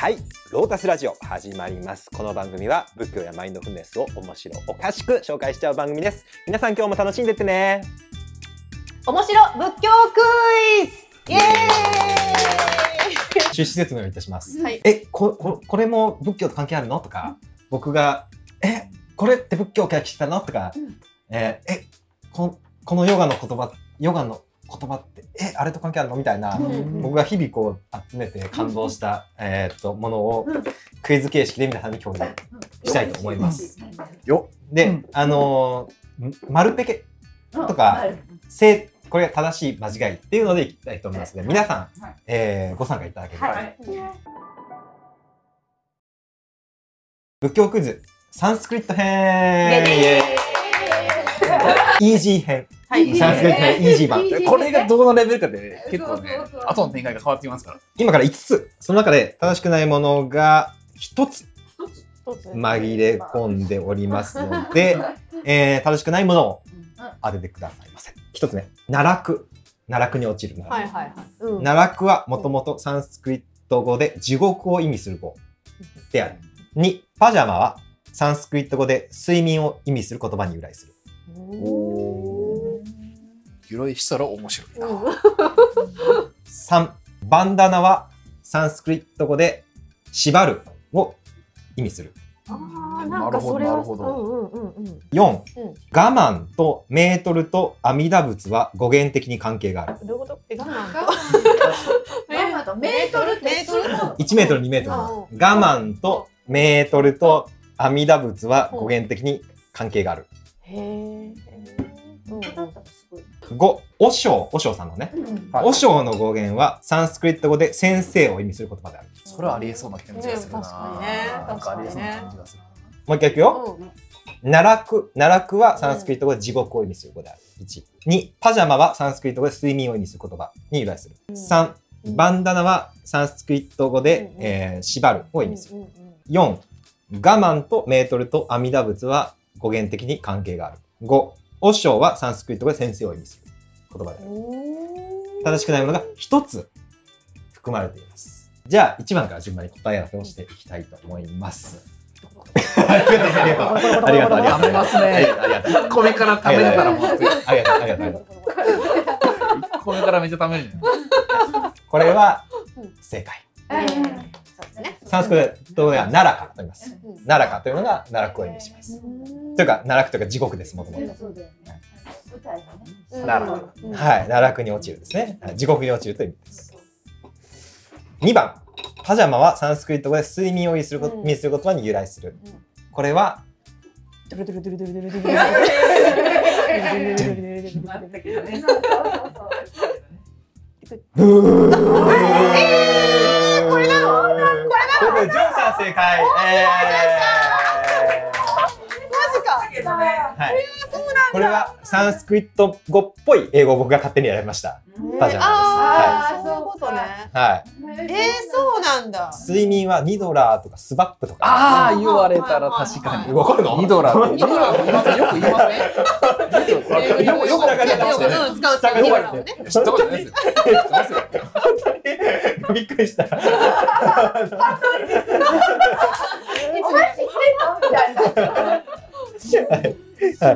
はい。ロータスラジオ始まります。この番組は仏教やマインドフルネスを面白おかしく紹介しちゃう番組です。皆さん今日も楽しんでってね。面白仏教クイズ！イエーイ！出資説明をいたします、はい、えこここれも仏教と関係あるの？とか、うん、僕がえこれって仏教から来たの？とか、うん、ええここのヨガの言葉ヨガの言葉ってえあれと関係あるの？みたいな、うん、僕が日々こう集めて感動した、うん、えー、っとものをクイズ形式で皆さんに共有したいと思います。よ。で、あのー、るペケとか正これが正しい間違いっていうのでいきたいと思います。の、ね、で皆さん、はい、えー、ご参加いただければ、はい、仏教クイズサンスクリット編。イージー編。はい、シャンスイージー版。これがどのレベルかで、ね、結構ね、後の展開が変わってきますから。今から5つ、その中で正しくないものが1つ紛れ込んでおりますので、えー、正しくないものを当ててくださいませ。1つ目、奈落。奈落に落ちる奈落。は、奈落はもともとサンスクリット語で地獄を意味する語である。2、パジャマはサンスクリット語で睡眠を意味する言葉に由来する。広いしたら面白いな。3、バンダナはサンスクリット語で縛るを意味する。ああなるほどなるほど、四、我慢とメートルと阿弥陀仏は語源的に関係がある。どういうこと？え我慢と？我慢とメートルってメートメートル二メートル。我慢とメートルと阿弥陀仏は語源的に関係がある。へえ。五、おしょう、おしょうさんのね。おしょうの語源はサンスクリット語で先生を意味する言葉である。それはありえそうな感じがするな。確かにね。なんかありえそうな感じがする。もう一回いくよ。奈落、奈落はサンスクリット語で地獄を意味する語である。一、二、パジャマはサンスクリット語で睡眠を意味する言葉に由来する。三、バンダナはサンスクリット語で、え、縛るを意味する。4、我慢とメートルと阿弥陀仏は語源的に関係がある。語、オッショはサンスクリット語で先生を意味する言葉である。正しくないものが1つ含まれています。じゃあ、1番から順番に答え合わせをしていきたいと思います。ありがとう、ありがとう、ありがとう、ありがとう。ありますね。米からう。ありがとう。ありがとう、ありがとう。米からめっちゃ食べる。これは正解。サンスクリット語では奈良かと言います。奈良かというのが奈落を意味します。というか奈落というか地獄です、もともと。奈。はい、奈落に落ちるですね。地獄に落ちるという意味です。2番、パジャマはサンスクリット語で睡眠を意味する言葉に由来する。これはドルドルドルドルドルドルドルこれなのジョンさん正解。えか。はい。これはサンスクリット語っぽい英語を僕が勝手にやりました。パジャマああ、はい。そういうことね。はい。えー、そうなんだ。睡眠はニドラーとかスバップとか。ああ、言われたら確かに。わかるのニドラって。ニドラって言いません？よく言いません。よく、よく、よく聞いて。ましたよね。うん。びっくりした。お前知ってんのみたいな。な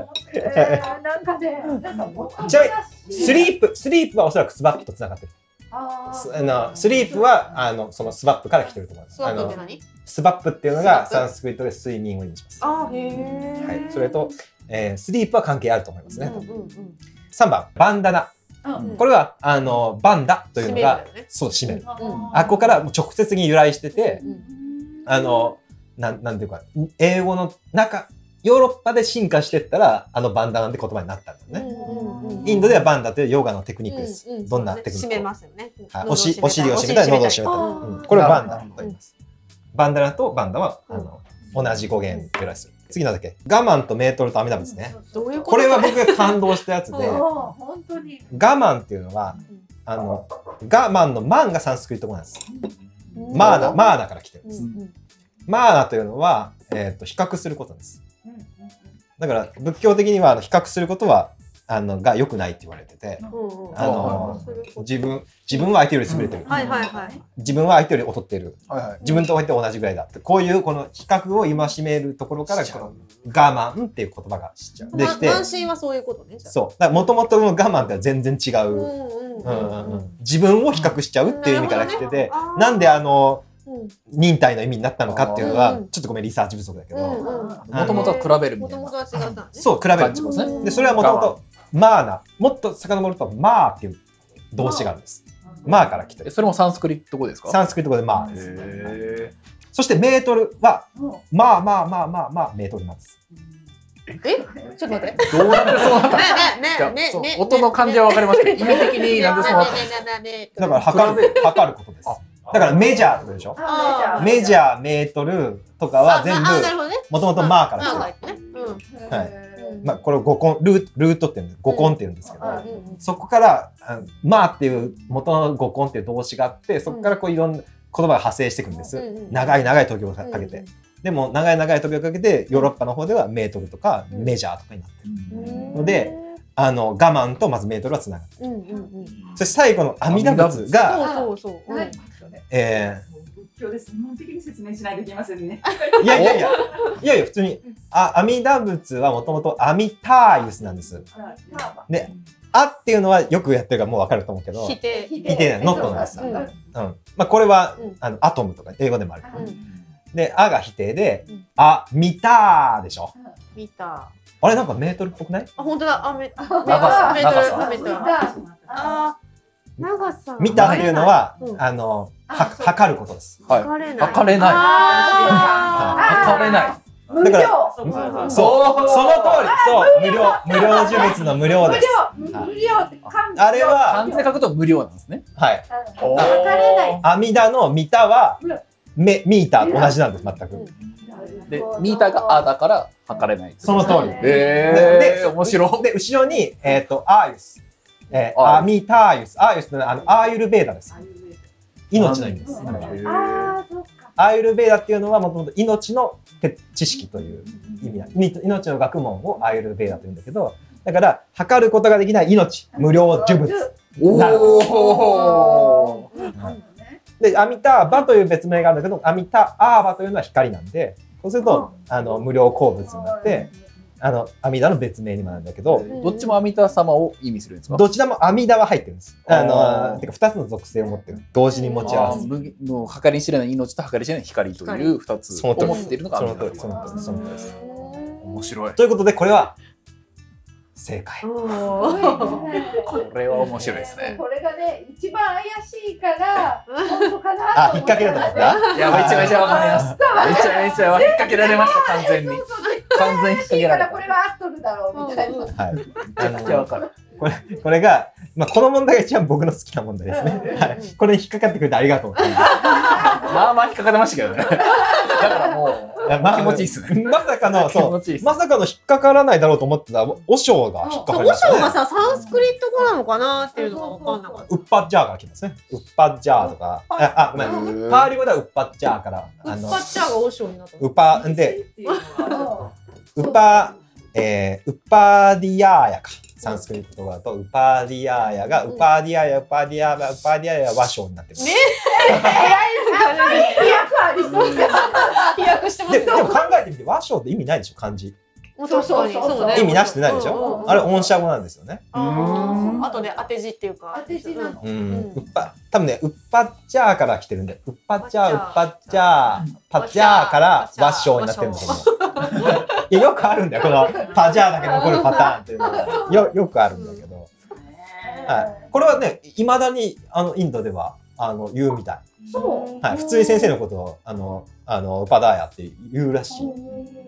んかね、なんかちなみにスリープスリープはおそらくスバップとつながってる。あのスリープはあのそのスバップから来てると思います。スワあのップって何スバップっていうのがサンスクリットで睡眠を意味します。あー、へえ。はい、それと、えースリープは関係あると思いますね、うんうんうん。3番バンダナ。うんこれはあのバンダというのがそう締める。うんあここからもう直接に由来しててうん。あのなんなんていうか英語の中ヨーロッパで進化してったらあのバンダナって言葉になったんだよね、インドではバンダというヨガのテクニックです、うんうんどんなテクニック？締めますよね。はい、喉おしお尻を締めたり喉を締めたり、これをバンダと言います、バンダナとバンダはあの、同じ語源由来する。次なんだっけ？我慢とメートルと阿弥陀仏ね。どういうこれは僕が感動したやつで我。慢っていうのはあの我慢のマンがサンスクリット語なんです。マーナマーナから来てるんです、マーナというのは、えー、と比較することですだから仏教的には比較することはあのが良くないって言われてて、うんうん。あの自分自分は相手より優れてる、はいはいはい。自分は相手より劣ってる。はいはい。自分と相手同じぐらいだって。こういうこの比較を戒めるところからこの我慢っていう言葉ができて心はそういうことね。じゃあ。そう。だからもともとの我慢って全然違う、自分を比較しちゃうっていう意味から来てて、ね。なんであのうん忍耐の意味になったのかっていうのは、うんちょっとごめんリサーチ不足だけど、もともとは比べるみたいな。もともと。は違ったんね。そう比べる。でそれはもともとマーナ。もっと遡るとマーっていう動詞があるんです。マーから来てそれもサンスクリット語ですか？サンスクリット語でマーです。へそしてメートルはまあまあまあまあまあメートルなんです。え？ちょっと待って。どうなってそうなった音の感じはわかりますけど、意味的になんでそうなっただか？ら測る測ることですだからメジャーとでしょ？あメジャー。メートルとかは全部。もともとマーからあ来てるはい。まあこれを五根ルールートって言うんです五根って言うんですけど、そこからまあっていう元の五根っていう動詞があってそこからこういろんな言葉が派生していくんです、長い長い時をかけて、でも長い長い時をかけてヨーロッパの方ではメートルとかうん。メジャーとかになってる、うんので、あの我慢とまずメートルはつながってる。そして最後の阿弥陀仏が、そうそうそう。うんえ仏教で専門的に説明しないといけませんね。ーいやいやいや。いやいや普通にあ阿弥陀仏はもともと阿弥ターユスなんです。であっていうのはよくやってるからもう分かると思うけど、否定。否定ノットなんですうんうん。まあ、これは、うん。あのアトムとか英語でもある、うん。で「あ」が否定でうん「あ見た」でしょ。見た。あれなんかメートルっぽくない？あ本当だ。あめメメートルメートル。あー長さ。見たっていうのは、うん。あのは測ることです。はい。測れない。測れない。あ測れない。無料だからそう。その通り。そう。無料。無料。呪物の無料です。無料。無料って漢字あれは漢字で書くと無料なんですね。はい。測れない。阿弥陀の見たはうん。メミーターと同じなんです全く、うん。で、ミーターがあだから測れない。その通り。えー、面白い。で後ろにえっ、とアーユスえー、アミターユス。アーユスあのアーユルベーダです。命の意味です、アーユルベーダっていうのはもともと命の知識という意味だい命の学問をアーユルベーダというんだけどだから測ることができない命無料呪物。おー。でアミターバという別名があるんだけどアミタアーバというのは光なんでそうするとあの無料鉱物になってあの阿弥陀の別名にもなるんだけどどっちも阿弥陀様を意味するんですか？どちらも阿弥陀は入ってるんです。あのてか2つの属性を持ってる。同時に持ち合わせ。あー無もう計り知れない命と計り知れない光という二つを持っているのがそ阿弥陀の通りその通りその通りです。面白い。ということでこれは正解 これは面白いですね。これがね一番怪しいから本当かなあ引っ掛けだと思った？いや、めちゃめちゃわかります。めちゃめちゃ引っ掛けられました、完全に。完全に引っ掛けられた。らこれは合っとるだろうみたいなうんはいめちゃくちゃわかる。これこれが、まあ、この問題が一番僕の好きな問題ですね。はい、これに引っかかってくれてありがとう。まあまあ引っかかってましたけどね。だからもまあ気持ちいいっすね。まさかの、気そう。まさかの引っかからないだろうと思ってた、おしょうが引っかかりおましたね。しょうがさ、サンスクリット語なのかなっていうのが分かんなかっウッパッジャーから来ますね。ウッパッジャーとか、あ、あごめん。パーリ語ではウッパッジャーから、た。ウッあのパ、ッチャーがおしょうになったの。ウッパ、で、ウッパ、えー、ウッパディヤーヤか。サンスクリット語だと、ウパディヤーヤが、ウパディヤーヤ、ウパディヤーヤ、ウパディヤーヤは和章になってる。ね。飛躍ありそう飛躍してます。ででも考えてみて、和章って意味ないでしょ、漢字。もう確かにそうそうそうそうね意味なしってないでしうんうんうんょあれ音写語なんですよね。あー後で当て字っていうか当て字なのうん。うんウッパ、多分ね、ウッパッチャーから来てるんで、ウッパッチャー、ウウッパッパッチャー、パッチャーから和章になってるんだと思う。いや、よくあるんだよ、この パジャーだけ残るパターンっていうのは。よ、よくあるんだけど。はい。これはね、いまだに、あの、インドでは、あの、言うみたい。そうはい。普通に先生のことを、あの、あの、ウパダーヤって言うらしい。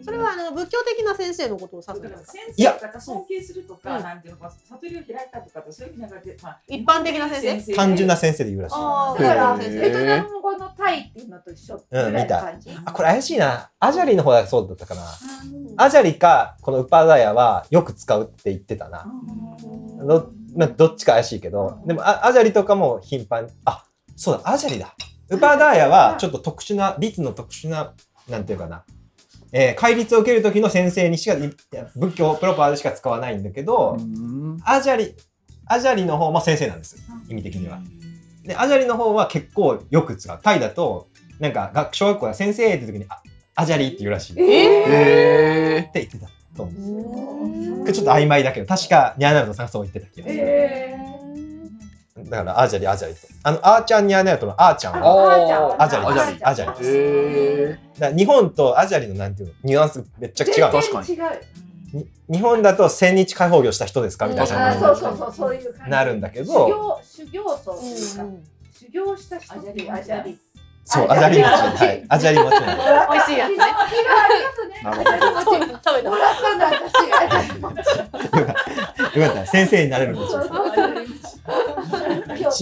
それはあの仏教的な先生のことを指すんですか？先いや生が尊敬するとか、うんなんていうのか、悟りを開いたとかと、そういう意味じゃなくて、まあ、一般的な先生？単純な先生で言うらしい。あだから、ベトナム語のタイっていうのと一緒ぐらいの感じ？あ、これ怪しいな。アジャリの方がそうだったかな。うんアジャリか、このウパダーヤはよく使うって言ってたな。どまあどっちか怪しいけど、でもあアジャリとかも頻繁に、あ、そうだ、アジャリだ。ウパダーヤはちょっと特殊な、律の特殊な、なんていうかな、えー戒律を受ける時の先生にしかいいや仏教プロパーでしか使わないんだけど、うん。アジャリアジャリの方も先生なんです。意味的には。でアジャリの方は結構よく使う。タイだとなんか学小学校で先生って時にあアジャリって言うらしい。ってえ言ってたと思うんですよ。ちょっと曖昧だけど確かニャーナルトさんがそう言ってた気がする。えだからアジャリアジャリと。あのあーちゃんニャーナルトのあーちゃんー。はあアジャリです。アジャリです。えだから日本とアジャリのなんていうのニュアンスめっちゃ違う。確かに日本だと千日開放業した人ですかみたいあ、なそうそうそう、そういう感じ。なるんだけ修ど、行、修行僧っていうか、修行した人っていうアジャリそう、アジャリ餅。はい。アジャリ餅。美味しいやつね。なるほどそう食べた。もらったんだ、私が。よかった。先生になれる餅です。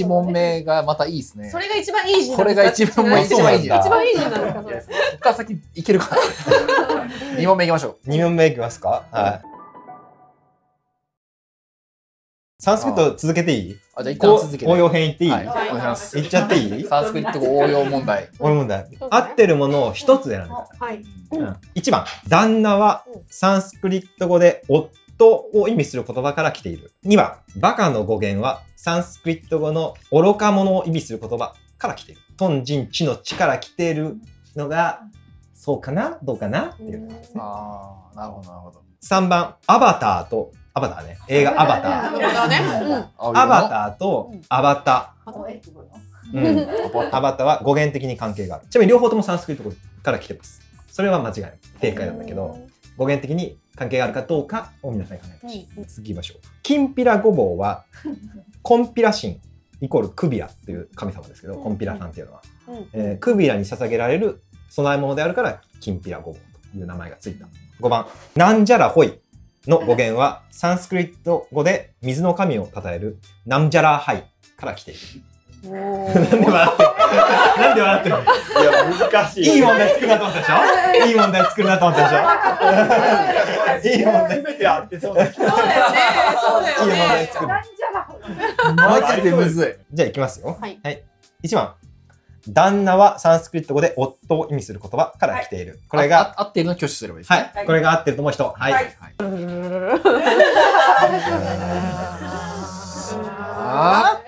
一問目がまたいいですね。それが一番いい字これが一番あ一番いいじゃん。そうこ一番いい字なんですかそれ。こから先いけるかな。二問目いきましょ二問目いきますか？はい。サンスクリット続けていい？あ、じゃあ一こう旦続けて。応用編いっていい？はい、お願いします。言っちゃっていい？サンスクリット語応用問題。俺問題。合ってるものを一つ選んで。はい。うん1番、旦那はサンスクリット語で夫を意味する言葉から来ている。2番、バカの語源はサンスクリット語の愚か者を意味する言葉から来ている。トンジン地の地から来ているのが、そうかな？どうかな？っていう。ああ、なるほど、なるほど。3番、アバターと、アバターね。映画アバター。アバターとアバター。うん。アバターは語源的に関係がある。ちなみに両方ともサンスクリット語から来てます。それは間違いない。正解なんだけど、語源的に関係があるかどうかを皆さん考えてほしい。次行きましょう。きんぴらごぼうは、コンピラ神イコールクビラっていう神様ですけど、コンピラさんっていうのは、うんえークビラに捧げられる供え物であるから、きんぴらごぼうという名前がついた。5番、なんじゃらほいの語源は、サンスクリット語で水の神を称える、なんじゃらはいから来ている。なんで笑ってる なんで笑ってるいや、難しい。いい問題作るなと思ったでしょ？いい問題作るなと思ったでしょ？いい問題。すべてあってそうだ。そうだよね。そうだいい問よね。題作る。なんじゃら。マジでむずい。じゃあいきますよ。はい。1番。旦那はサンスクリット語で夫を意味する言葉から来ている。これが、あ合ってるのを挙手すればいいですはね。い。これが合ってると思う人。はい。はい あ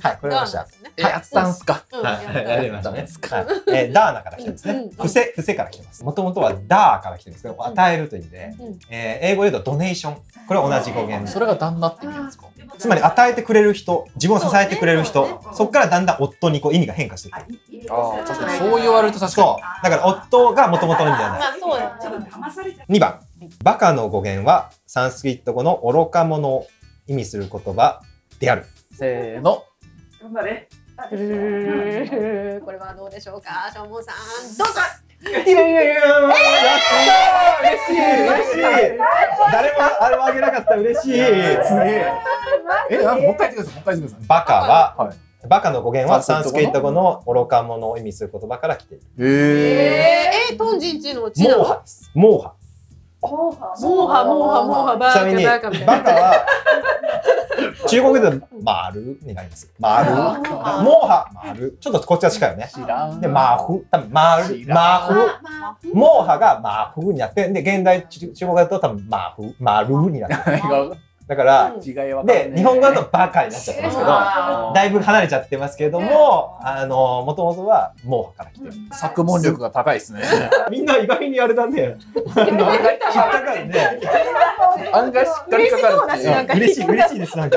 はいこれましたやったんすか。やりましたね。はいですかえーダーナから来てますねうん。伏せ、伏せから来てます。もともとはダーから来てるんですけど、与えるという意味でうん、えー英語で言うとドネーション。これは同じ語源それが旦那って意味なんですか？つまり与えてくれる人、自分を支えてくれる人、そこからだんだん夫にこう意味が変化していく。ああ、確かにそう言われると確かそう。だから夫がもともとの意味じゃない。まあそうだよちょっとね。騙されちゃっ2番。バカの語源はサンスクリット語の愚か者を意味する言葉である。に。せーの。た。頑張れ。これはどうでしょうか、しょうもんさん。どうぞ。いやいやいややったー嬉しい嬉しい誰もあれもあげなかった嬉しいすげえ。え、なんかもう一回言ってください。もう一回言ってください。バカは、はいバカの語源はサンスクリット語の愚か者を意味する言葉から来ている。へえー、えー、トンジンチの地なのモーハです。モーハ。モーハモーハモーハモーハバちなみに、ーカバーカみたいな。バカは、中国では丸になります。丸。モあーハ、丸。ちょっとこっちは近いよね。で、マーフ。多分、丸、知らんマーフ。まあモーハがマーフになって、で、現代中中国だと多分マーフ、マルになってる。だから、違いで、日本語だとバカになっちゃってますけど、だいぶ離れちゃってますけども、あの、もともとはモーハから来てる。作文力が高いですね。みんな意外にあれだね。あの引っかかるね。案外しっかりかかるっていう。嬉しい、嬉しいです、なんか。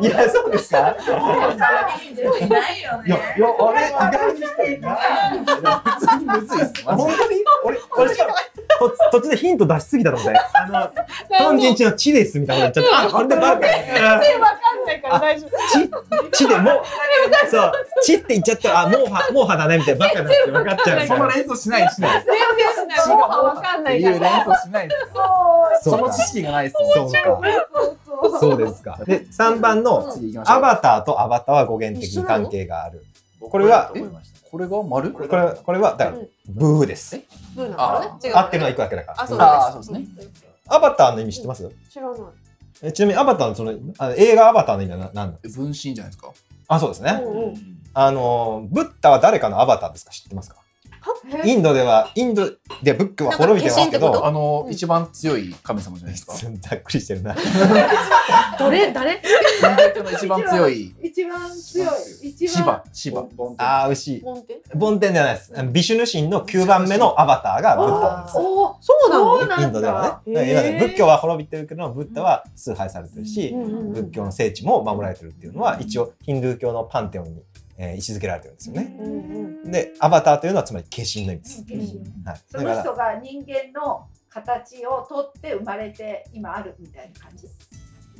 いや、そうですか？いないよいや、いや、あれ、意外にしてるな。普通にむずいっす。本当に？俺、俺しかも、と途中でヒント出しすぎたと思って。あの、トンジンチの地ですみたいなこと言っちゃって、あ、あれでバカ。全然わかんないから大丈夫。地、地でもう、そう、地って言っちゃったら、あ、モーハ、モーハだねみたいな、バカだって分かっちゃう。その連想しないしない。全然しない。もうわかんないいうから。連想しないですよ。そかそうの知識がないですそうか。そうですか。で、3番の。アバターとアバターは語源的に関係がある。これはえこれが丸？これ、これは、だから、ブーです。ブーなのね？違う。合ってるのは1個だけだから。あ、そうです。そうですアバターの意味知ってます？知らない。えちなみにアバターのその、あの映画アバターの意味はな何なんです分身じゃないですか？あ、そうですね。うんうんあの、ブッダは誰かのアバターですか？知ってますか？インドでは、インドで仏教は滅びてますけど、あの、一番強い神様じゃないですか。ざっくりしてるな。誰誰一番強い。一番強い。一シバ番。、シバ。ああ、牛。モンテ梵天ではないです。ビシュヌ神の9番目のアバターがブッダなんです。おお。そうなのインドではね仏教は滅びてるけど、ブッダは崇拝されてるし、うんうんうん仏教の聖地も守られてるっていうのは、一応ヒンドゥー教のパンテオンに、えー位置づけられてるんですよね。うんうんで、アバターというのはつまり化身の意味です。化身はい。その人が人間の形をとって生まれて今あるみたいな感じ。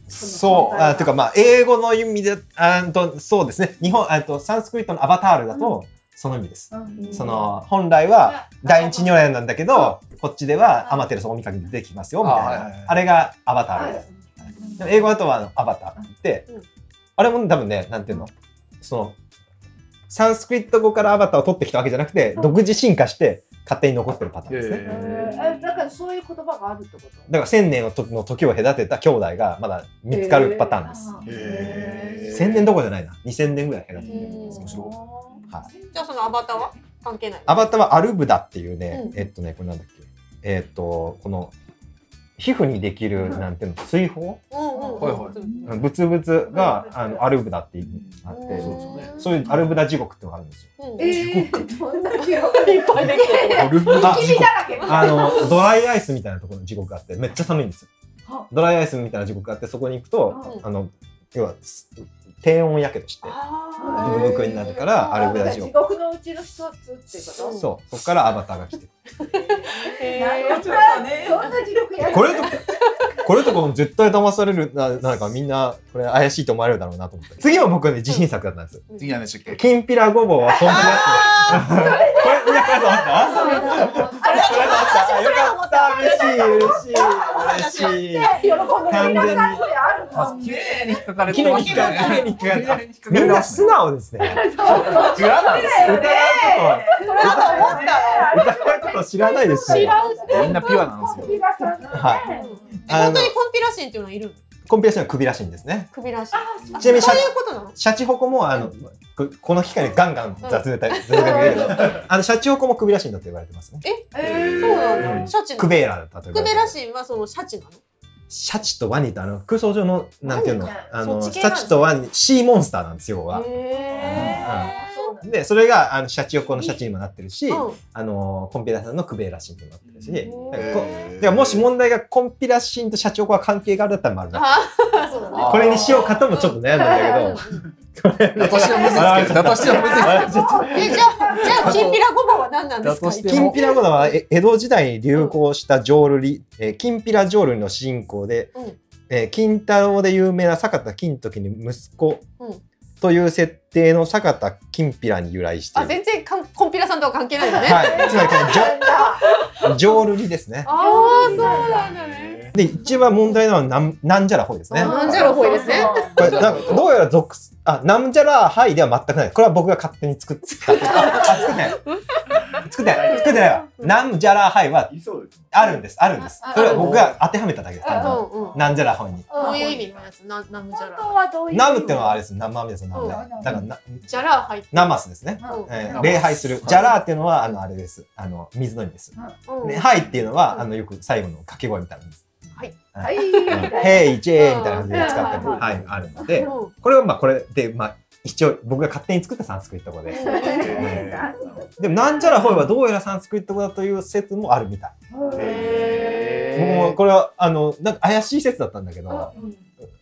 そう、あていうかまあ、英語の意味で、あんと、そうですね。日本、あと、サンスクリットのアバタールだと、その意味です。うんその、本来は第一如来なんだけど、こっちではアマテラス大神で出てきますよ、みたいあはい。あれがアバタールはいです。英語だとはアバターって言って、うんあれも多分ね、なんていうのその、サンスクリット語からアバターを取ってきたわけじゃなくて、独自進化して勝手に残ってるパターンですね。えーだからそういう言葉があるってこと？だから千年の時の時を隔てた兄弟がまだ見つかるパターンです。へー千年どころじゃないな。二千年ぐらい隔ててる。うん面白はい。じゃあそのアバターは関係ないアバターはアルブダっていうね、うんえっとね、これなんだっけ？えっと、この、皮膚にできる、なんていうの、水泡うんうんはいはい。うんブツブツが、あの、アルブダっていうあって、そうですよねそういうアルブダ地獄っていうのがあるんですよ。うん。えー、どんな記憶いっぱいできてるルブダ君だらけ。あの、ドライアイスみたいなところの地獄があって、めっちゃ寒いんですよ。は。ドライアイスみたいな地獄があって、そこに行くと、うん。あの、要は、す低温やけどして、あブクブクになるから、アル地地獄。獄のうちの一つってこと？うんそう、そこからアバターが来てる。へーなるほどそんな地獄やるこれとか、これとかも絶対騙されるな、なんかみんな、これ怪しいと思われるだろうなと思って。次は僕はね、自信作だったんです。次何でしたっけ？きんぴらごぼうは本気だって。これ、たそれだと思ったこれと思ったよかった嬉しい嬉しい嬉しい喜んで完全に皆さんこれある綺麗に引っかかれて綺麗に引っかかれ綺麗に引っかかれたみんな素直ですね。違うなんですよ疑うそれだ。と思ったこと、疑うこと知らないですね。みんなピュアなんですよはい本当にコンピラシンっていうのいるコンピラシンは首らしいんですね。首らしいちなみにシャそういうことなのシャチホコも、あの、ここの機会にガンガン雑でたり、雑でたりけど、あの、シャチホコも首らしいんだって言われてますね。え？そうなうんの？シャチの。クベーラだったとクベ。ラシンはそのシャチなのシャチとワニとあの空想上のなんていうのあのシャチとワニシーモンスターなんですよ要は。でそれがあのシャチ横のシャチにもなってるし、ーうん。あのコンピラシンのクベーラシンにもなってるし、だもし問題がコンピラシンとシャチ横が関係があるだったら丸 だ。これにしようかともちょっと悩んだんだけど、だとしてもむずいですけど。だとしてもむずいですけど。えじゃあじゃあきんぴらごぼうは何なんですか？きんぴらごだはえ江戸時代に流行した浄瑠璃、えー、きんぴら浄瑠璃の主人公で、うん。えー金太郎で有名な坂田金時に息子うん。という設定の坂田金ぴらに由来していある。全然かんコンピラさんとは関係ないのね。はい、つまりこの浄 瑠璃ですね。ああそうなんだねで一番問題なのはなんなんじゃらほいですね。なんじゃらほいですねこれなんかどうやら属すあなんじゃらはいでは全くない。これは僕が勝手に作った。あ作ってない。作ってない。作ってないわ。なんじゃらはいは。あるんです。あるんですあ。それは僕が当てはめただけです。なんじゃらほいに。どういう意味のやつなナムジャ本ラ当はどういうナムってのはあれです。生身です。ナムうんだからなジャラ入ってナマスですね。礼拝する。ジャラーっていうのはあのあれです。あの水の意味です。はいっていうのは、うんあの、よく最後の掛け声みたいなんです。はい。はい。ヘイ、ジェーみたいな感じで使ってる、うん。はい、あるので、うんこれはまあこれで、まあ、一応僕が勝手に作ったサンスクリット語で。でも、なんじゃらほいはどうやらサンスクリット語だという説もあるみたい。へ僕もこれは、あの、なんか怪しい説だったんだけど、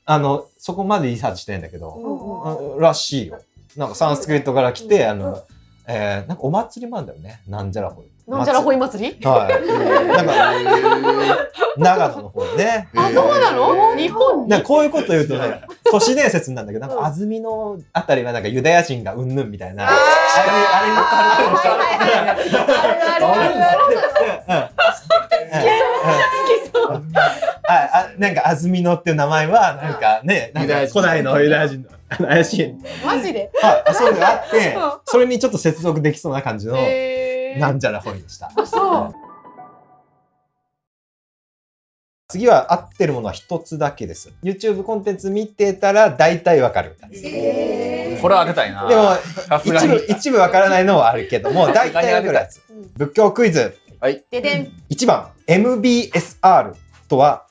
あの、そこまでリサーチしてないんだけど、うんあらしいよ。なんかサンスクリットから来て、あの、えー、なんかお祭りもあるんだよね。なんじゃらほい。なんじゃらほい祭り？はい。なんか、長野の方でね。あそうなの？日本に？なこういうこと言うとね、都市伝説なんだけど、なんか安曇野あたりはなんかユダヤ人がうんぬんみたいな。あれ、あれにあるあるあああなんか安曇野っていう名前はなんかね、なんか古代のユダヤ人の怪しい、マジではい、そういうのがあってうん、それにちょっと接続できそうな感じのなんじゃらほいでした。そう次は合ってるものは一つだけです。YouTube コンテンツ見てたら大体わかるやつ。でこれは当てたいな。も、さすがに一部、一部わからないのはあるけども、大体わかるやつ。仏教クイズ。ででん。1番、MBSR とは、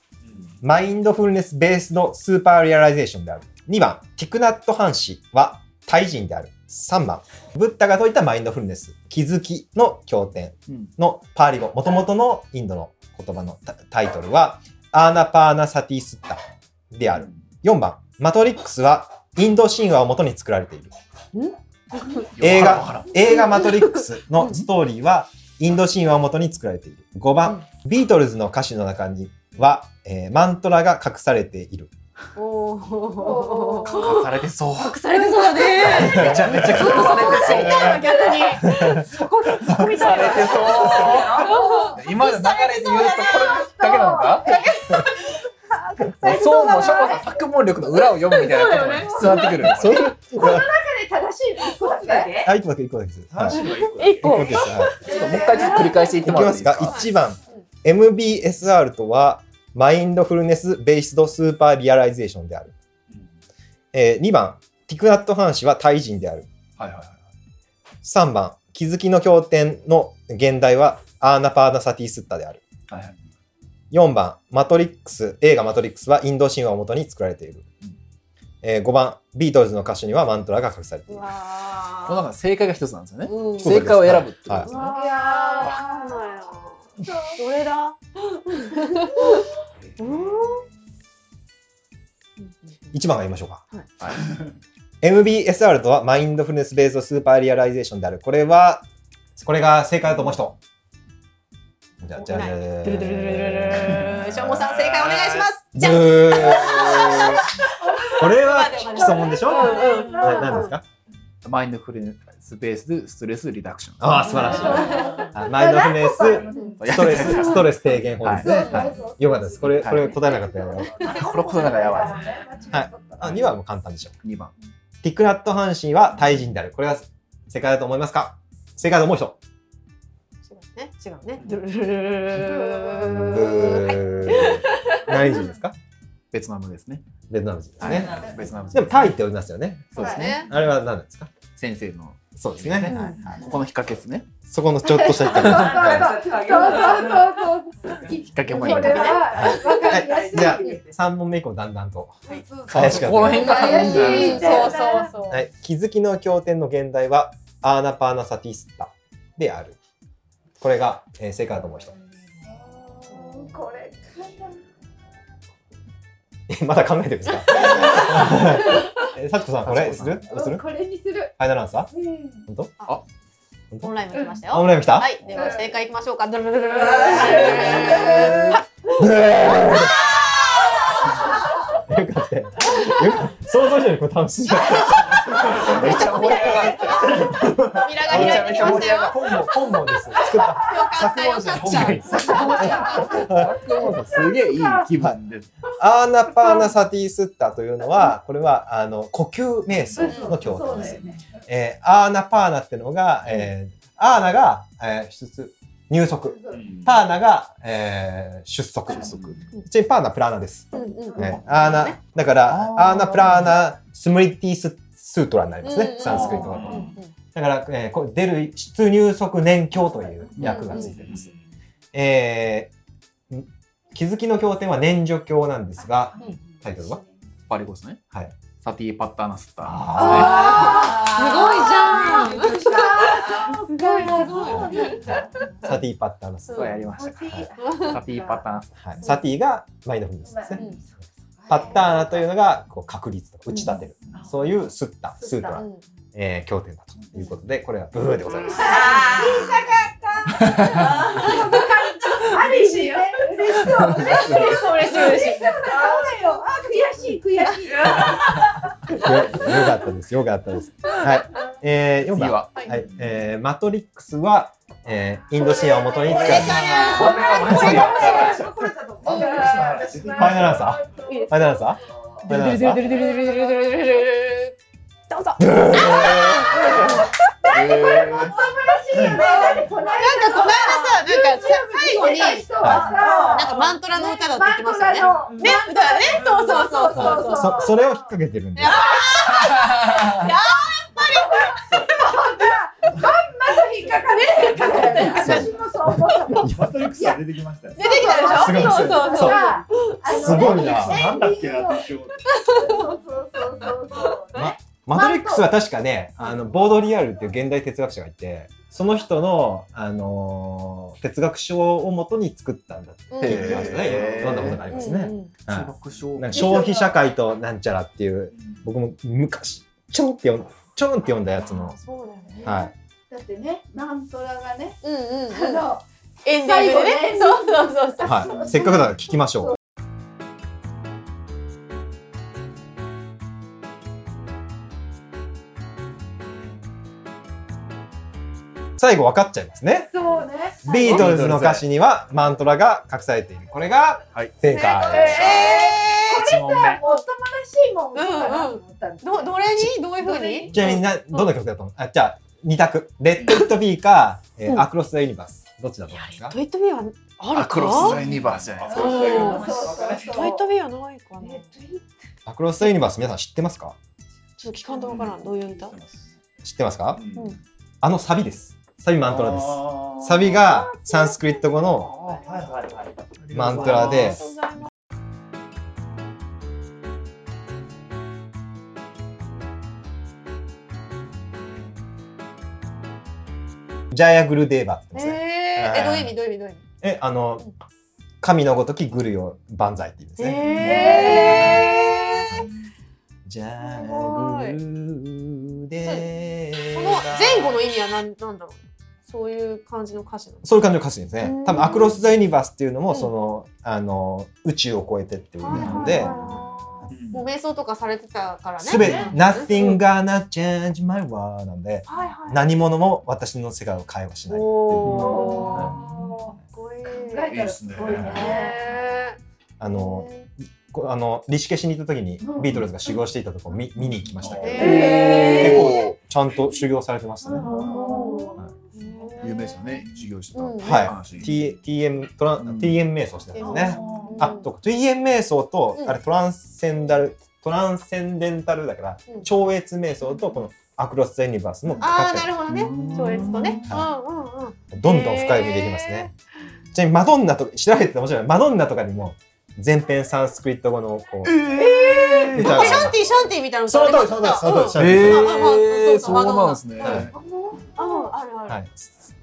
Mindfulness-Based Super Realization である。2番、ティクナット・ハン氏はタイ人である。3番、ブッダが説いたマインドフルネス、気づきの経典うんのパーリ語、もともとのインドの言葉のタタイトルは、アーナパーナサティスッタである。4番、マトリックスはインド神話をもとに作られている。映画、映画マトリックスのストーリーは、インド神話をもとに作られている。5番、ビートルズの歌詞の中には、えーマントラが隠されている。おお。されてそう。隠されてそうだね。めちゃめちゃ隠されてそう。逆に。そこで突っ込みたいされてそう。今の流れで言うとこれだけなのか？そう。もう、しょこさん作文力の裏を読むみたいなことに必要になってくる。そういう、この中で正しい一個だけあ、一個だけ、一個だけです。はい。一個一個です。はい。ちょっともう一回ちょっと繰り返してい。ってい。きますかもらってい。い。ですか。1番 MBSR とは Mindfulness-Based Super Realization である、えー2番ティクナット・ハン氏はタイ人である。はいはいはい。3番気づきの経典の原題はアーナパーナ・サティスッタである。はいはい。4番マトリックス映画マトリックスはインド神話をもとに作られている、え5番ビートルズの歌詞にはマントラが隠されている。わこの中で正解が一つなんですよね。うん。正解を選ぶってことですね。い。やどれだ？うん。1番が言いましょうか、はい。MBSR とは Mindfulness-Based Super Realization である。これはこれが正解だと思う人。じゃあじゃあじゃあドゥルドゥルドゥルドゥルドゥルしょうもさん正解お願いします。ブじゃこれは基礎問でしょ、うんうんな何ですかマインドフルネスベースでストレスリダクション。ああ素晴らしい。あマインドフルネスストレスストレス低減法ですね、はい。よかったです。これこれ答えなかったよ、これこそなんかやばい。ですね。はい。あ2番も簡単でしょ。2番。ティクナット・ハンシーはタイ人である。これは正解だと思いますか？正解だと思う人。違うね。違うね。は 何人ですか？ベトナムですね。ベトナム人ですね、ベトナム人でもタイって呼びますよねそうですね。あれは何なんですか？先生の。そうですねはいはいここの引っ掛けですね。そこのちょっとした引っ掛け。引っ掛けもいいこれは分かりやすい。じゃあ3問目以降だんだんと怪しかったこの辺が怪しいそうそうそう。はい、気づきの経典の現代はアーナパーナサティスタである。これが、えー正解だと思う人。これえまだ考えてるんですか？え幸子さん、これする？どうする？フこれにする。ァイナルアンサー？うん。本当？本当オンラインも来ましたあ、オンよ。ライン来た？はい。では正解いきましょうか。ドゥルルルルルル。よかった。よ。よかった。想像以上にこれ楽しい。めっちゃ盛り上がって扉が開いてきましたよ。本望、本望です。作った。すげえいい気分です。アーナパーナサティスッタというのは、これはあの呼吸瞑想の経典です。ね。えーアーナパーナっていうのが、えーアーナが、えー出入足。パーナが、えー出足。ちなみにパーナプラーナです。うんうんね、アーナ、だから、あーアーナプラーナスムリティススートラになりますね、サンスクリットだと。うんうんだから、えー出る出入足年経という訳がついています。えーん気づきの経典は年女経なんですが、うんタイトルは？パリゴスね。はい。サティパッターナスッター。あすごいじゃん。すごいすごい。サティパッターナス。すごいやりましたか。サティパッターナス。はい、サティがマインドフルネスですね。うんパッターナというのがこう確率とか打ち立てる、そういうスッタ、スートラ、うん。えー、経典だと。いうことで、これはブーでございます。あるしね。嬉しそう。嬉しそう。嬉しい嬉しい。そうだよ。あ、悔しい悔しい。よよかったです。よかったです。はい。えー、4番。次は。はい。えー、マトリックスは、えー、インドシアを元に作られた。これはマジでわからない。これだと思う。ファイナルアンサー。ファイナルアンサー？ファイナルアンサー？どうぞ。なんかこの間さ、なんか最後に、なんかマントラの歌だって言ってましたね。ね、歌ね、そうそうそうそうそれを引っ掛けてるんで。やっぱり。引っかかれへんかね私もそう思ったもん。マトリックスが出てきましたよ。出てきたでしょそうそうそうすごいな。なんだっけなってそうそうそうそうそうねマトリックスは確かね、あの、ボードリアルってい。う現代哲学者がい。て、その人の、あのー哲学書をもとに作ったんだって言ってましたね。読んだことがありますね。うんうんはい。爆笑なんか消費社会となんちゃらってい。う、僕も昔、ちょんって読んちょんって読んだやつの、そうだよねはい。だってねマントラがねうんうんうん。あのエンディングでね。最後ねそうそうそうそう。はい。せっかくだから聞きましょう。最後分かっちゃいますね。そうね。ビートルズの歌詞にはマントラが隠されている。これがはい。正解。一問目もっともらしいもんかなと思ったんですどどれに？どういうふうに？ちなみにな、どんな曲だと思う？あ、じゃあ、二択。 Let It Be か、えうん。ー Across the Universe。どっちだと思いますか？ト It Be はある Across the かユニバースじゃないですか。うん。そうそう。そうトイット Be はないかな。ね Across the Universe 皆さん知ってますか？ちょっと聞かんとわからん。どういう歌？知ってますか？うん。あのサビです。サビマントラです。すサビがサンスクリット語のはいはいはい。マントラで、ジャヤグルデーバって言うんですね。えー、えどういう意味？どういう意味？どういう意味？え、あの、神のごときグルよ万歳って言うんですね。えジャヤグルデー、そー。のバ前後の意味は何なんだろう？そういう感じの歌詞そういう感じの歌詞ですね。うん。多分アクロス・ザ・ユニバースっていうのも、うん。その、あの、宇宙を超えてっていう意味なので、もう瞑想とかされてたからね。すべて、うん。Nothing gonna change my world なんで、はいはい。何者も私の世界を変えはしない。おーはかっこいい考えたらすごいね。へあの、こあの、リシケシに行った時にうん。ビートルズが修行していたところ見見に行きましたけど、へ結構ちゃんと修行されてましたね。ー有名ですよね。授業してたうん。はい。TM、トラン、うん。TM 瞑想してたんですね。うん。あ、と TM 瞑想と、うん。あれトランセンダル、トランセンデンタルだから、うん。超越瞑想とこのアクロス・ザ・ユニバースもかあなるほどね。超越とね。うんはうんうん。どんどん深い意味できますね。ちなみにマドンナとか、調べてて面白い。マドンナとかにも、全編サンスクリット語の、こう、え歌がシャンティシャンティみたいなのその通り、その通り、その通り、シャンティえー、そうなんですね。はいうんあるあるはい。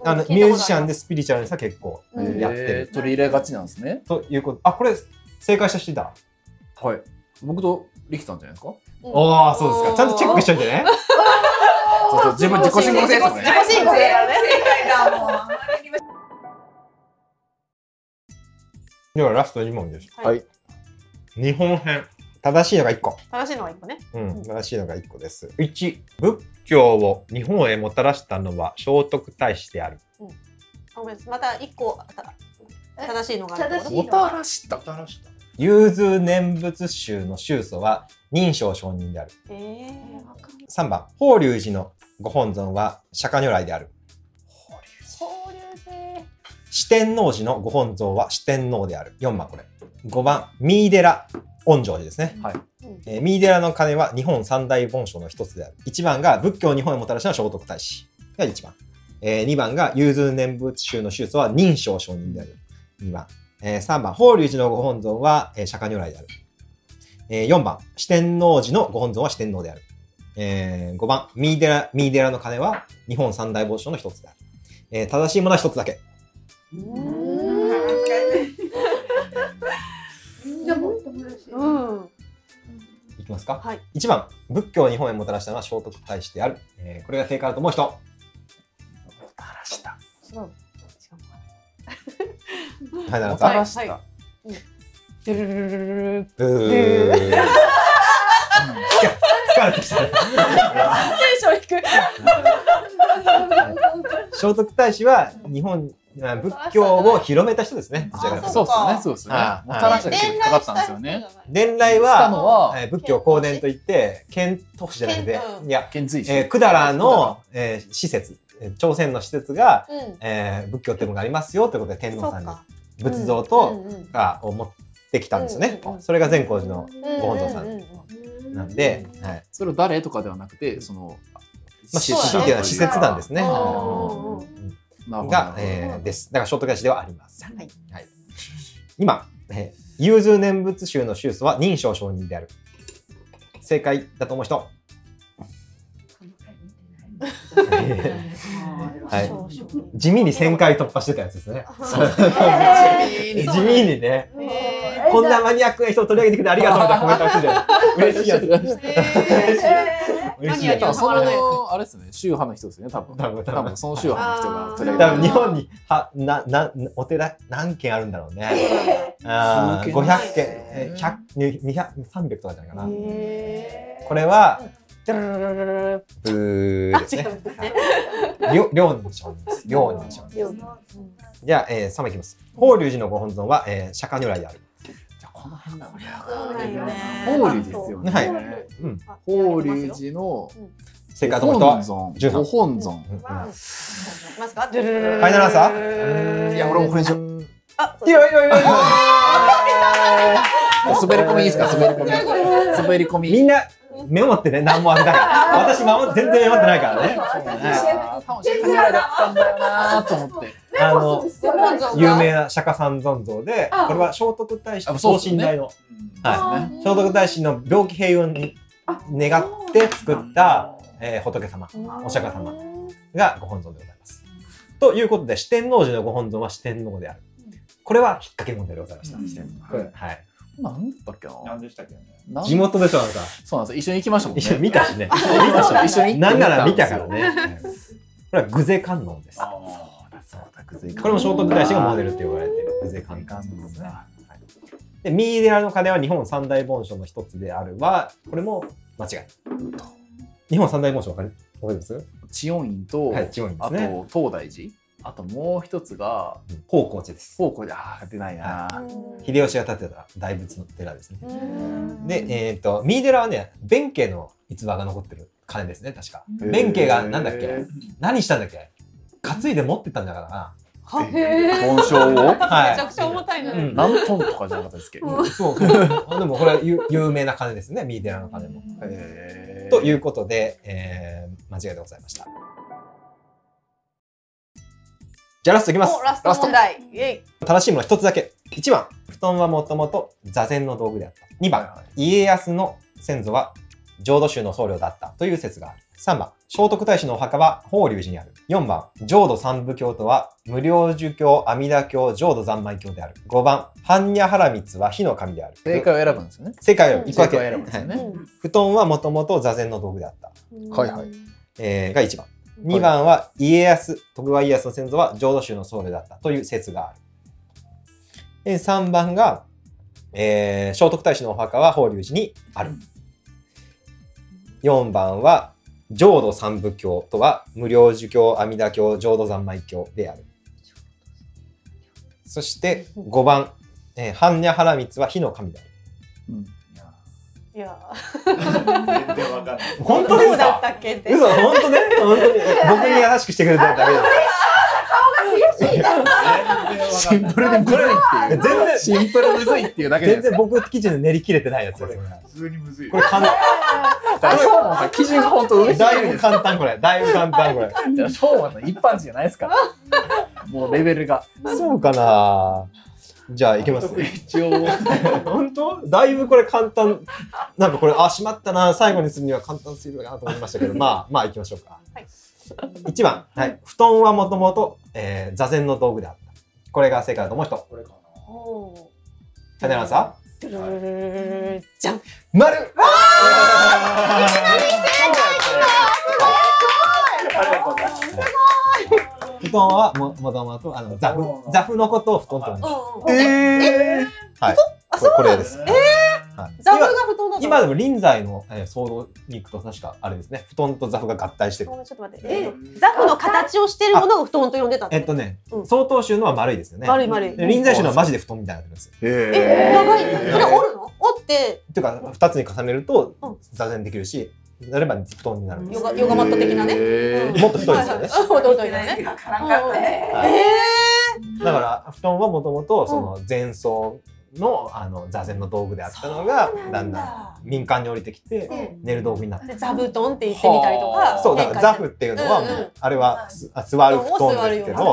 あの、ミュージシャンでスピリチュアルにさ結構うんやってるえー取り入れがちなんですね。ということ。あ、これ、正解した人だ。はい。僕と力さんじゃないですか？うんおー、そうですか。ちゃんとチェックしといてね。そうそう、自分自己申告ですね。自己申告だね正解だもんでは、ラスト2問です。はい。日本編。正しいのが1個。正しいのが一個ねうん、正しいのが1個です。1、仏教を日本へもたらしたのは聖徳太子である。あごめんまた一個た正しいのがあるもたらした。融通念仏宗の宗祖は認証承認である。えー、わかんない3番、法隆寺のご本尊は釈迦如来である。交流性四天王寺のご本尊は四天王である。4番これ。5番、三井寺恩城寺ですね。はい。えー、三井寺の鐘は日本三大盆書の一つである。1番が仏教を日本へもたらした聖徳太子が1番。えー、2番が融通念仏宗の宗祖は認証承認である。2番。えー、3番、法隆寺のご本尊は、えー、釈迦如来である。えー、4番、四天王寺のご本尊は四天王である。えー、5番、三井寺、三井寺の鐘は日本三大盆書の一つである。えー、正しいものは一つだけ。うんいきますか。はい1番、仏教を日本へもたらしたのは聖徳太子である。えー、これが正解だと思う人。もたらした。違う違うはい、も。たらした。はいドゥルルルルルルうー。疲れてきた。テンション低い 聖徳太子は日本、あ仏教を広めた人ですね。そうですよね。そうですよね。はい。もたらしたが結構かかったんですよね。伝来したのは、仏教公伝といって、遣唐使じゃなくていや。えー、百済の、えー施設、えー朝鮮の施設が、うん。えー仏教ってものがありますよということで天皇さんに仏像うと、んうん。がを持ってきたんですよね、それが善光寺のご本尊さん。なんで、はい。それを誰とかではなくてそのまあ、施設なんですね。が、えーです。だからショートキャッシュではありません。はいはい、今、えー融通念仏宗の宗祖は認証承認である。正解だと思う人。はい地味に1000回突破してたやつですね。え 地味にね、えこんなマニアックな人を取り上げてくれてありがとうみたいなコメントが来るじゃん。嬉しいやつ。嬉しいやつ。マニアにはそのあれですね宗派の人ですね多分多分多分その宗派の人が取り上多げ分日本にはななお寺何軒あるんだろうね。あー数軒500件、えー100、200、300とかじゃないかな。えこれは、ブーですね。両両人称です。両人称。両じゃあ、えー、3番いきます。法隆寺のご本尊は、えー、釈迦如来である。この辺だこれそうなんよね。法隆ですよね。はい。法隆寺の正解と思う人。は、尊。十番ご本尊ますか？ファイナルアンサー？いや俺もこれにしようあいやいやいやいや滑り込みいいですか？滑り込み。滑り込み。みんな、メモってね、何もあれだから。私、全然メモってないからね。は多分釈迦如来だ。ったんだ。よなと思っていあの、有名な釈迦三尊像で、あこれは聖徳太子あと等身大の、はねい。聖徳太子の病気平穏に願って作った、えー仏様、お釈迦様がご本尊でございます。ということで、四天王寺のご本尊は四天王である。これは引っ掛け問題でございました。はい。何だったっけな？何でしたっけね？なん？地元でしょ、なんか。そうなんですよ。一緒に行きましたもんね。一緒に見たしね。一緒に見たし一緒に行ってなんなら見たからね。はいこれはグゼ観音です。あそうだ偶然これも聖徳太子がモデルって言われているグゼ観音です。ね。はい。で、ミーデラの鐘は日本三大盆書の一つであるは、これも間違い。日本三大盆書わかり覚えてます？知恩院と、はい、違うんであすね。と東大寺？あともう一つが宝光寺です。方向でああ出ないな、秀吉が建てた大仏の寺ですね。うん。で、えっ、と、ミーデラはね、弁慶の逸話が残ってる鐘ですね、確か。弁慶がなんだっけ？へ何したんだっけ？担いで持ってったんだからな。は本性を？はい。めちゃくちゃ重たいのにうん。何トンとかじゃなかったですけ？ど、そうそう。あでもこれは有有名な鐘ですね、ミーデラの鐘も。ということで、えー、間違いでございました。じゃあラストいきますお。ラスト問題イエイ正しいもの一つだけ。1番、布団はもともと座禅の道具であった。2番、家康の先祖は浄土宗の僧侶だったという説がある。3番、聖徳太子のお墓は法隆寺にある。4番、浄土三部教とは無料儒教、阿弥陀教、浄土三昧教である。5番、般若波羅蜜は火の神である。正解を選ぶんですよね正解を一個だけ。正解を選ぶんですよね、はい布団はもともと座禅の道具であった。はいはいえーが1番。2番は家康、徳川家康の先祖は浄土宗の僧侶だったという説がある。で3番が、えー聖徳太子のお墓は法隆寺にある。4番は浄土三部教とは無料儒教、阿弥陀教、浄土三昧教である。そして5番、えー般若波羅蜜は火の神である。うんや。全然わかんない。本当ですか？嘘本当ね。本当に。僕に優しくしてくれただけで全然わかシン。プルでむずい。っていう全然シンプルむずいっていうだけで全然僕基準で練り切れてないやつこれです。普通にむずい。これ簡単そうなん基準が本当上すぎだいぶ簡単これ。だいぶ簡単これ。じゃあそうは一般人じゃないですから。もうレベルが。そうかなじゃあいきます一応。本当？だいぶこれ簡単。なんかこれあしまったな。最後にするには簡単すぎるかなと思いましたけどまあまあいきましょうか、はい。1番、はい、布団はもともとえー座禅の道具であった。これが正解だと思う人。これかな。おーファイナルアンサドゥルルルルルじゃんー丸ありがとうございます。布団はももともとあの座布座布のことを布団と言うんです。うんうんえはい。あこれこれです、はい。座布が布団だ。と今でも臨済の、えー、騒動に行くと確かあれですね。布団と座布が合体してる。ちょっと待って。え座布の形をしてるものを布団と呼んでたのえっとね、うん。曹洞宗のは丸いですよね。丸い丸い。で臨済宗のはマジで布団みたいになってるんですよえ長いそれ折るの折ってっていうか2つに重ねるとうん座禅できるしなれば布団になるんです。ヨガヨガマット的なね。へもっと太いですよね。はいはいもっと太いのね。わからんかった。ねはいえだから布団はもともとその前奏のあの座禅の道具であったのがだ。んだん民間に降りてきて寝る道具になって座布団って言ってみたりとか。そうだからザフっていうのはあれは座る布団ですけど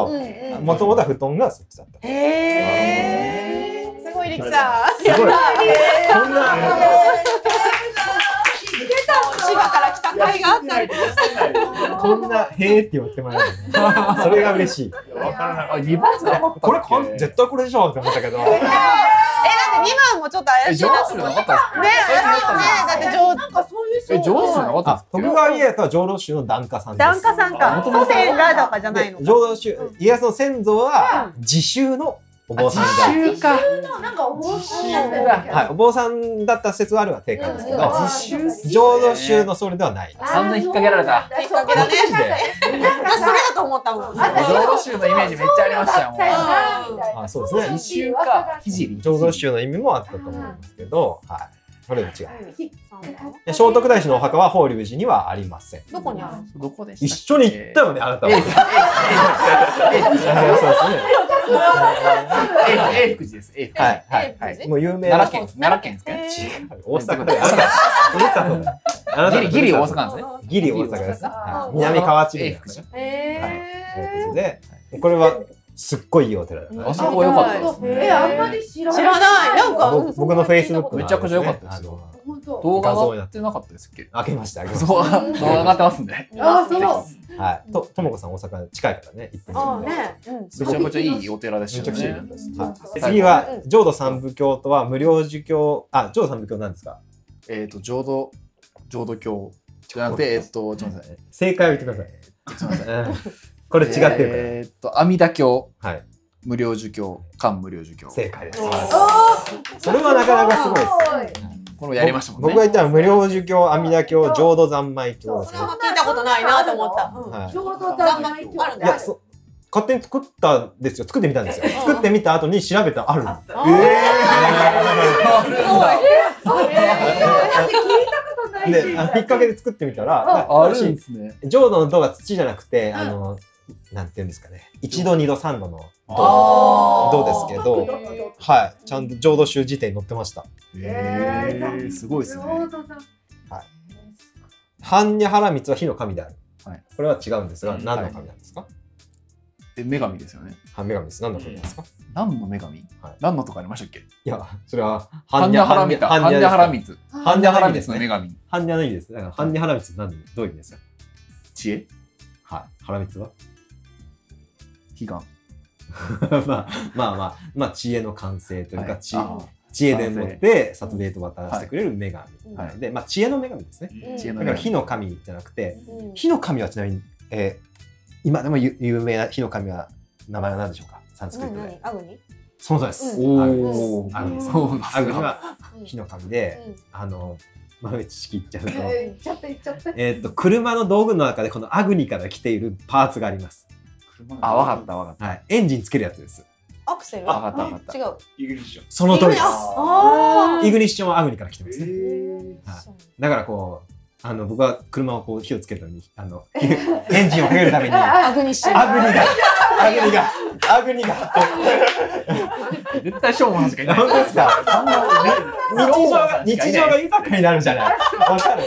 もともとは布団がそっちだった。へえ。すごい力さん。すごい。こんな千葉から来た甲斐があったりとかして。こんなへーって言ってもらえるのそれが嬉しい。わからなかあ、二番じゃなかったっけ？これこん絶対これでしょって思ったけど。え、だって二番もちょっとえ、怪しいなと思って。なかったっね、怪しいよね。だって上なんかそういうすかえ、上手じゃなかったあ、徳川家康は浄土宗の檀家さんです。檀家さんか。祖先がとかじゃないので。浄土宗家康の先祖は自宗のお坊さんで。習か。なんかお坊さんだったよねはい、お坊さんだった説はあるは正解ですけど、浄土宗のそれではない。散々引っ掛けられた。きっかけだね。マジで私それだと思ったもん。浄土宗のイメージめっちゃありましたよ。あそうですね自習か、聖。浄土宗の意味もあったと思うんですけど、はい。これは違う。で聖徳太子のお墓は法隆寺にはありません。どこにある？どこでした一緒に行ったよね、あなたは。ええはいそうですね。ええ、福寺です。ええ、はい、はい、ははいい。もう有名な。奈良県、奈良県ですね。違う大阪だよ。あなたふるさとだよあなたのギリ、ギリ大阪なんですね。ギリ大阪です。南河内ええ、郡福寺。えで、これはすっごいいいお寺だ。あそこ良かったですえ、あんまり知らない。知らない。なんか僕僕のフェイスブックめちゃくちゃ良かったですよ本当。動画上がってなかったですっけ？開けました。開けましそう、動画上がってますんで。あ、そう。た。はい。と、ともこさん大阪近いからね、行ってみてああね。うん。めちゃくちゃいいお寺でしためちゃくちゃいいよね。です。はい次は浄土三部教とは無料儒教、あ、浄土三部教なんですか？えっと、浄土、浄土教じゃなくて、えっと、ちょっと待ってくださいね。正解を言ってください。すいません。うんこれ違ってるえーっと、阿弥陀教、から。はい。無料儒教、漢無料儒教。正解です。おーそれはなかなかすごいです。これやりましたもんね。僕が言ったら無料儒教、阿弥陀教、浄土三昧教ですね聞いたことないなと思った。うんはいちょうど三昧あるんだいや、そ勝手に作ったんですよ。作ってみたんですよ。作ってみた後に調べたらあるの。あすごい。で、あのきっかけで作ってみたら、あるんですね。浄土の土が土じゃなくて、あの、なんていうんですかね。一度、二度、三度のどう？ですけどはい。ちゃんと浄土宗辞典に載ってました。えー、すごいですね。般若波羅蜜は火の神である。はいこれは違うんですが、うん何の神なんですか？え、女神ですよね。般若神です。何の神ですか？何の女神？はい何のとかありましたっけ？いや、それは、般若波羅蜜。般若波羅蜜。般般若波羅若波羅蜜蜜の女神。般若の意味です。だから、般若波羅蜜何どういう意味ですか？知恵？はい。波羅蜜は？悲願。まあまあまあ、まあ、知恵の完成というか、はい知恵でもって、殺命と渡してくれる女神。はいはいで、まあ、知恵の女神ですね。うん知恵の女神。だから火の神じゃなくて、うん火の神はちなみに、えー今でも有有名な火の神は名前は何でしょうか？サンスクリット何で。何アグニ？その通りです。うんアグニです。そうなんですか。アグニはうん火の神で、うんあの、豆知識言っちゃうと、えー、いっちゃったいっちゃった。えーっと、車の道具の中でこのアグニから来ているパーツがあります。あ、わかったわかった。はい。エンジンつけるやつです。アクセル？わかったわかった。違う。イギリスじゃん。その通りです。あイグニッションはアグニから来てますね。はいだからこう、あの、僕は車をこう火をつけるために、あの、エンジンをかけるために、アアグニッシュ。グニが、アグニが、アグニが、絶対ショーモンしかいない。本当ですか？そんな日常が、日常が豊かになるじゃない。わかる？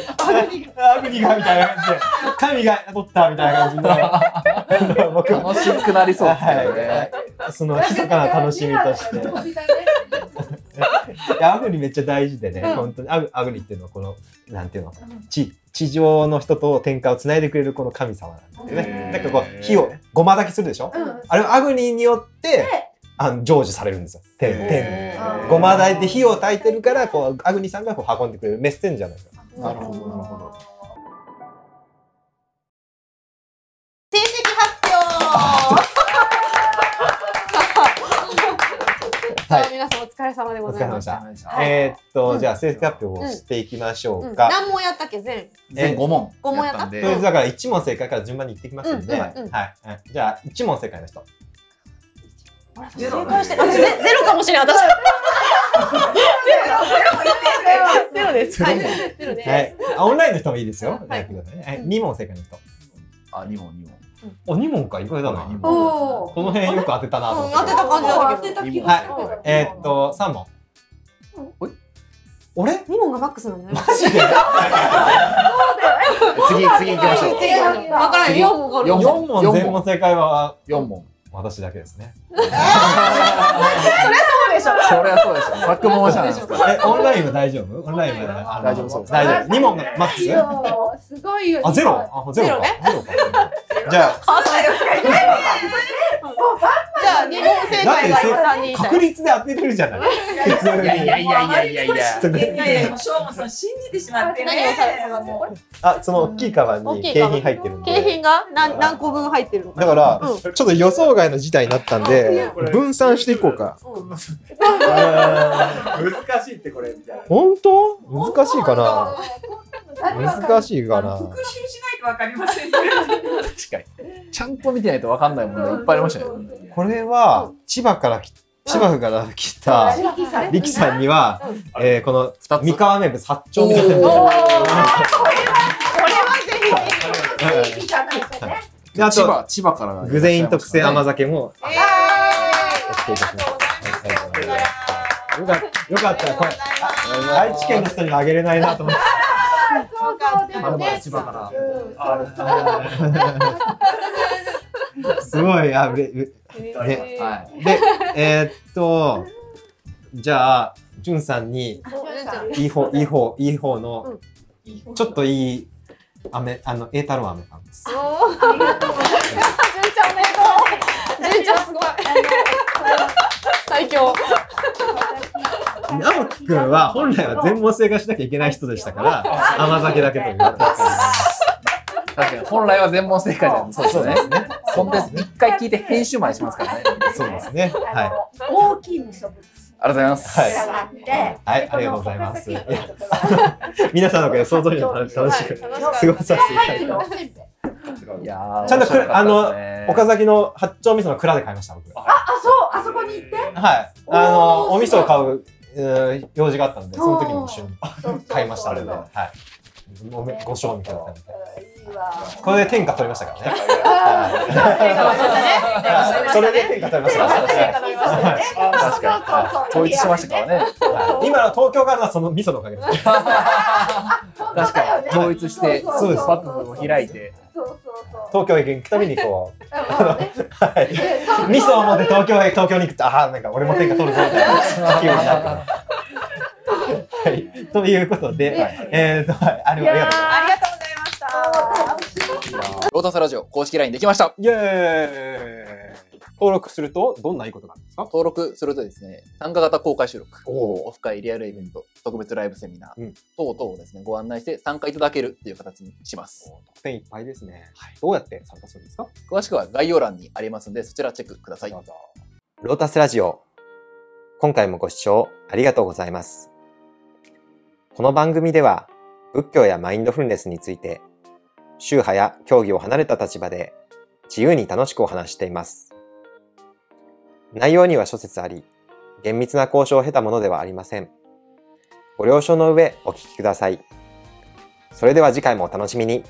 アグニがみたいな感じで、神が取ったみたいな感じで、僕は、楽しくなりそうですけどね。はいその密かな楽しみとして。アグニめっちゃ大事でね、うん本当にアグアグニっていうのはこのなんていうの地地上の人と天下をつないでくれるこの神様なんですよね。へーだからこう火をごま炊きするでしょ？あれはアグニによってあの成就されるんですよ。天天ごま炊いて火を炊いてるからこうアグニさんがこう運んでくれるメッセンジャーなんですよ。なるほど、なるほど。さあ皆さんお疲れ様でございました。した。えーっと、じゃあ成績発表をしていきましょううんか。何問やったっけ？全全5問。五問やった？んでとりあえずだから1問正解から順番にいってきますんで、うんはい、うんうんはいじゃあ1問正解の人。正解して あゼゼロかもしれない私ゼロです。はい。ゼロゼロです。はい。あオンラインの人もいいですよ。はいやってくださいねはい。2問正解の人。あ、二問二問。お、2問か、意外だな。この辺よく当てたなと思って。うん当てた感じだ当てた気がはい。えーっと、3問。おい俺？二問がマックスなんだよ。マジで？次次行きましょう。次わからない。次四問。四 ?4 問全問正解は？四問。私だけですね。そうでしょ。それはそうでしょ。作問者なんですから。え、オンラインは大丈夫？オンラインは大丈夫そうです大丈夫。2問がマックスすごいよ。あ、ゼロ？あ、ゼロか。ゼロか。じゃあ、じゃあ二問正解が三人いた確率で当てれるじゃないいやいやいやいやいやいや。いやいや、しょうもさん信じてしまってね。何をされたのもうあ、その大きいカバンに景品入ってるんで。景品が何何個分入ってるの？か。だから、うんちょっと予想外の事態になったんで、分散していこうか。うん 難しいってこれみたいな。本当？難しいかな難しいかな復習しないとわかりませんね。確かに。ちゃんと見てないとわかんない問題いっぱいありましたよ。これは、千葉からき、千葉から来た、リキさんには、えーこの、三河名物八丁味噌せんべい。おーうんこれはぜひ。であと、千葉千葉から具然特製甘酒も、えお付けいたします。よかった、よかった。これ、あ愛知県の人にはあげれないなと思って。そうそうでもね。千葉から。すごい、あ、うれ、ねはい。で、えーっと、じゃあ、じゅんさんに、いい方、いい方、いい方の、ちょっといい、飴、あの、栄太郎飴さんです。おーありがとうございます。純ちゃんおめでとう。純ちゃんすごい。最強。直樹くんは、本来は全問正解しなきゃいけない人でしたから、甘酒だけという。確かに本来は全問正解じゃん。そうですね。そんで一回聞いて編集までしますからね。そうですね。はい。大きい無植物ありがとうございます。はいはいありがとうございます 皆さんのおかげで想像以上に楽しくはい過ごさせていただいて。いやーちゃんとあの岡崎の八丁味噌の蔵で買いました、僕。はあ、そう、あそこに行って？い。あの、お味噌を買う、うん用事があったんで、その時に一緒に買いましたので、そうはい。ごめご賞味くださいみたいい。これで天下取りましたからね。あそれで天下取りましたからね。確かに統一しましたからね。はい今の東京があるのはその味噌のおかげです。確かに 統一してそうです幕府を開いて。そうそうそう。東京へ行くたびにこう。味噌を持って東京へ、東京に行くと、ああ、なんか俺も天下取るぞみたいな気分になって。はい。ということで、えーと、はい、ありがとうございます。ありがとうございました。ロータスラジオ公式 LINE できました。イエーイ登録すると、どんないいことがあるんですか？登録するとですね、参加型公開収録、おオフ会リアルイベント、特別ライブセミナー、うん等々をですね、ご案内して参加いただけるっていう形にします。特典いっぱいですね。どうやって参加するんですか？詳しくは概要欄にありますので、そちらチェックください。どうぞ。ロータスラジオ。今回もご視聴ありがとうございます。この番組では、仏教やマインドフルネスについて、宗派や教義を離れた立場で、自由に楽しくお話しています。内容には諸説あり、厳密な交渉を経たものではありません。ご了承の上お聞きください。それでは次回もお楽しみに。